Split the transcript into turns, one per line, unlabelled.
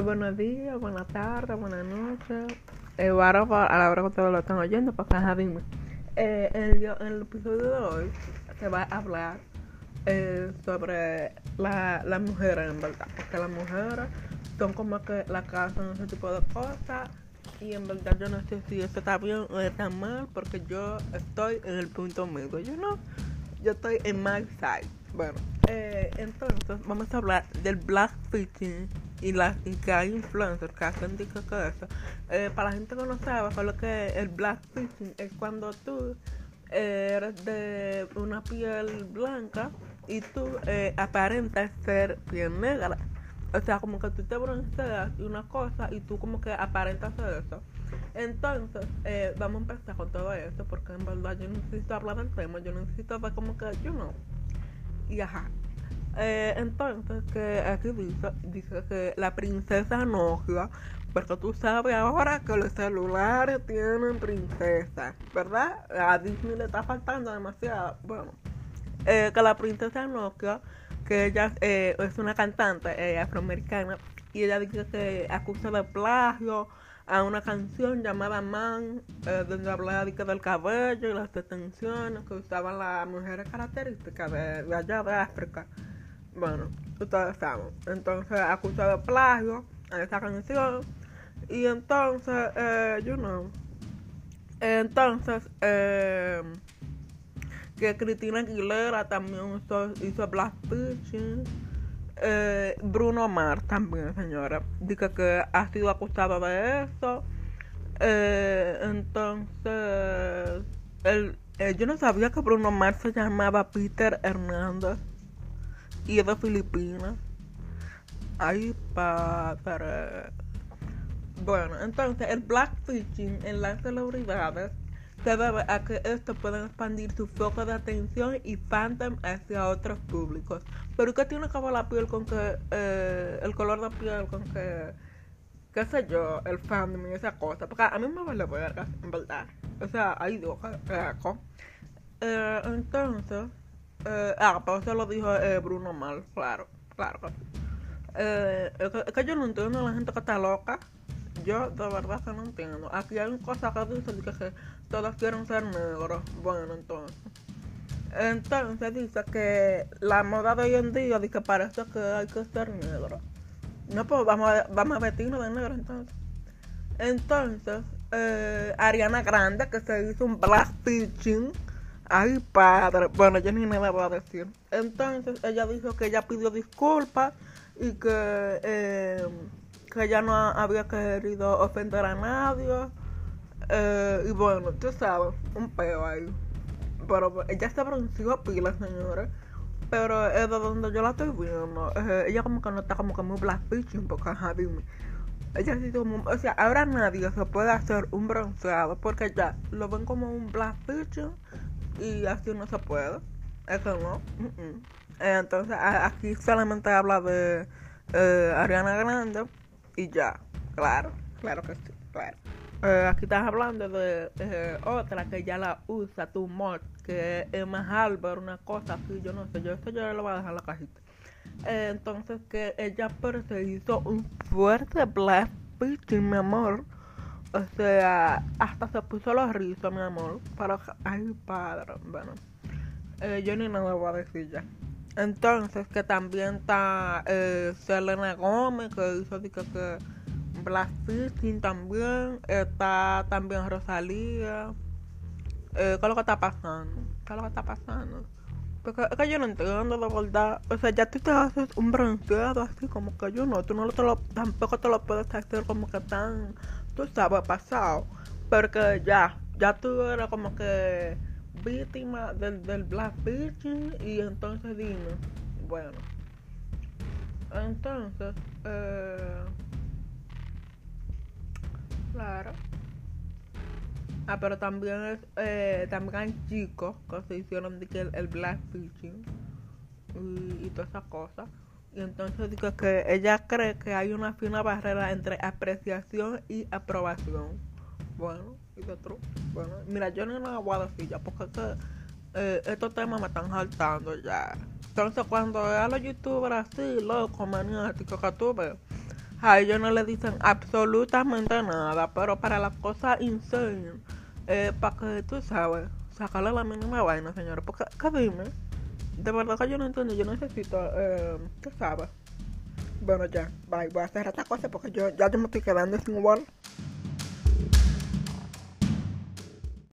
Buenos días, buenas tardes, buenas noches. Eh, ahora a la hora que ustedes lo están oyendo, pues ajá, dime. Eh, en, en el episodio de hoy se va a hablar eh, sobre la, las mujeres, en verdad. Porque las mujeres son como que la casa en ese tipo de cosas. Y en verdad yo no sé si eso está bien o está mal, porque yo estoy en el punto medio. Yo no, yo estoy en my side. Bueno, eh, entonces vamos a hablar del blackfishing y, la, y que hay influencers que hacen que eso. Eh, para la gente que no sabe, lo que el blackfishing es cuando tú eres de una piel blanca y tú eh, aparentas ser piel negra. O sea, como que tú te bronceas y una cosa y tú como que aparentas ser eso. Entonces, eh, vamos a empezar con todo eso porque en verdad yo necesito hablar del tema, yo necesito ver como que, yo no. Y ajá. Eh, entonces, que aquí dice, dice que la princesa Nokia, porque tú sabes ahora que los celulares tienen princesa, ¿verdad? A Disney le está faltando demasiado. Bueno, eh, que la princesa Nokia, que ella eh, es una cantante afroamericana, y ella dice que acusa de plagio a una canción llamada Man, eh, donde hablaba del cabello y las detenciones que usaban las mujeres características de, allá de África. Bueno, ustedes saben. Entonces acusa de plagio a esa canción. Y entonces, eh, you know. Entonces, eh, que Cristina Aguilera también hizo, hizo Black Pitching eh, Bruno Mars también, señora. Dice que ha sido acusado de eso. Eh, entonces, eh, yo no sabía que Bruno Mars se llamaba Peter Hernández y es de Filipinas. Ay, padre. Bueno, entonces el blackfishing en las celebridades debe a que esto puede expandir su foco de atención y fandom hacia otros públicos. Pero ¿qué tiene que ver la piel con que, eh, el color de piel con que, qué sé yo, el fandom y esa cosa? Porque a mí me vale verga, en verdad. O sea, ahí digo, eh, entonces, eh, ah, pero eso lo dijo eh, Bruno Mal, claro, claro. Eh, es que yo no entiendo a la gente que está loca yo de verdad que no entiendo. Aquí hay una cosa que dice que, todos quieren ser negros. Bueno, entonces. Entonces dice que la moda de hoy en día dice que parece que hay que ser negro. No, pues vamos a, vamos a vestirnos de negro entonces. Entonces, eh, Ariana Grande, que se hizo un black pitching. Ay, padre. Bueno, yo ni me voy a decir. Entonces, ella dijo que ella pidió disculpas y que... Eh, que ella no había querido ofender a nadie. Eh, y bueno, tú sabes, un peo ahí. Pero ella se pronunció pila, señores. Pero es de donde yo la estoy viendo. Eh, ella como que no está como que muy black pitching, porque ajá, dime. Ella sí como, o sea, ahora nadie se puede hacer un bronceado porque ya lo ven como un black y así no se puede. Eso no. Entonces aquí solamente habla de eh, Ariana Grande y ya. Claro, claro que sí, claro. Eh, aquí estás hablando de eh, otra que ya la usa, tu mod, que es más Albert, una cosa así, yo no sé, yo esto yo le voy a dejar la cajita. Eh, entonces que ella pero se hizo un fuerte black pitching, mi amor. O sea, hasta se puso los rizos, mi amor. Para, ay, padre, bueno. yo ni nada voy a decir ya. Entonces, que también está eh, Selena Gómez, que hizo que, que también. Está también Rosalía. Eh, ¿Qué es lo que está pasando? ¿Qué es lo que está pasando? Porque es que yo no entiendo de verdad. O sea, ya tú te haces un bronceado así como que yo no. Tú no te lo, tampoco te lo puedes hacer como que tan, tú sabes, pasado. Porque ya, ya tú eres como que víctima del, del black pitching y entonces dime, bueno, entonces, eh, claro. Ah, pero también es, eh, también hay chicos que se hicieron de que el, black pitching y, y todas esas cosas. Y entonces digo que ella cree que hay una fina barrera entre apreciación y aprobación. Bueno, Bueno, mira, yo no me voy a decir ya porque eh, estos temas me están saltando ya. Entonces, cuando a los youtubers así, locos, maniáticos que tuve, a ellos no le dicen absolutamente nada, pero para las cosas insane, eh, para que tú sabes, sacarle la mínima vaina, señores. Porque, ¿qué dime? De verdad que yo no entiendo, yo necesito, eh, ¿qué sabes? Bueno, ya, bye, voy a hacer esta cosa porque yo ya yo me estoy quedando sin igual.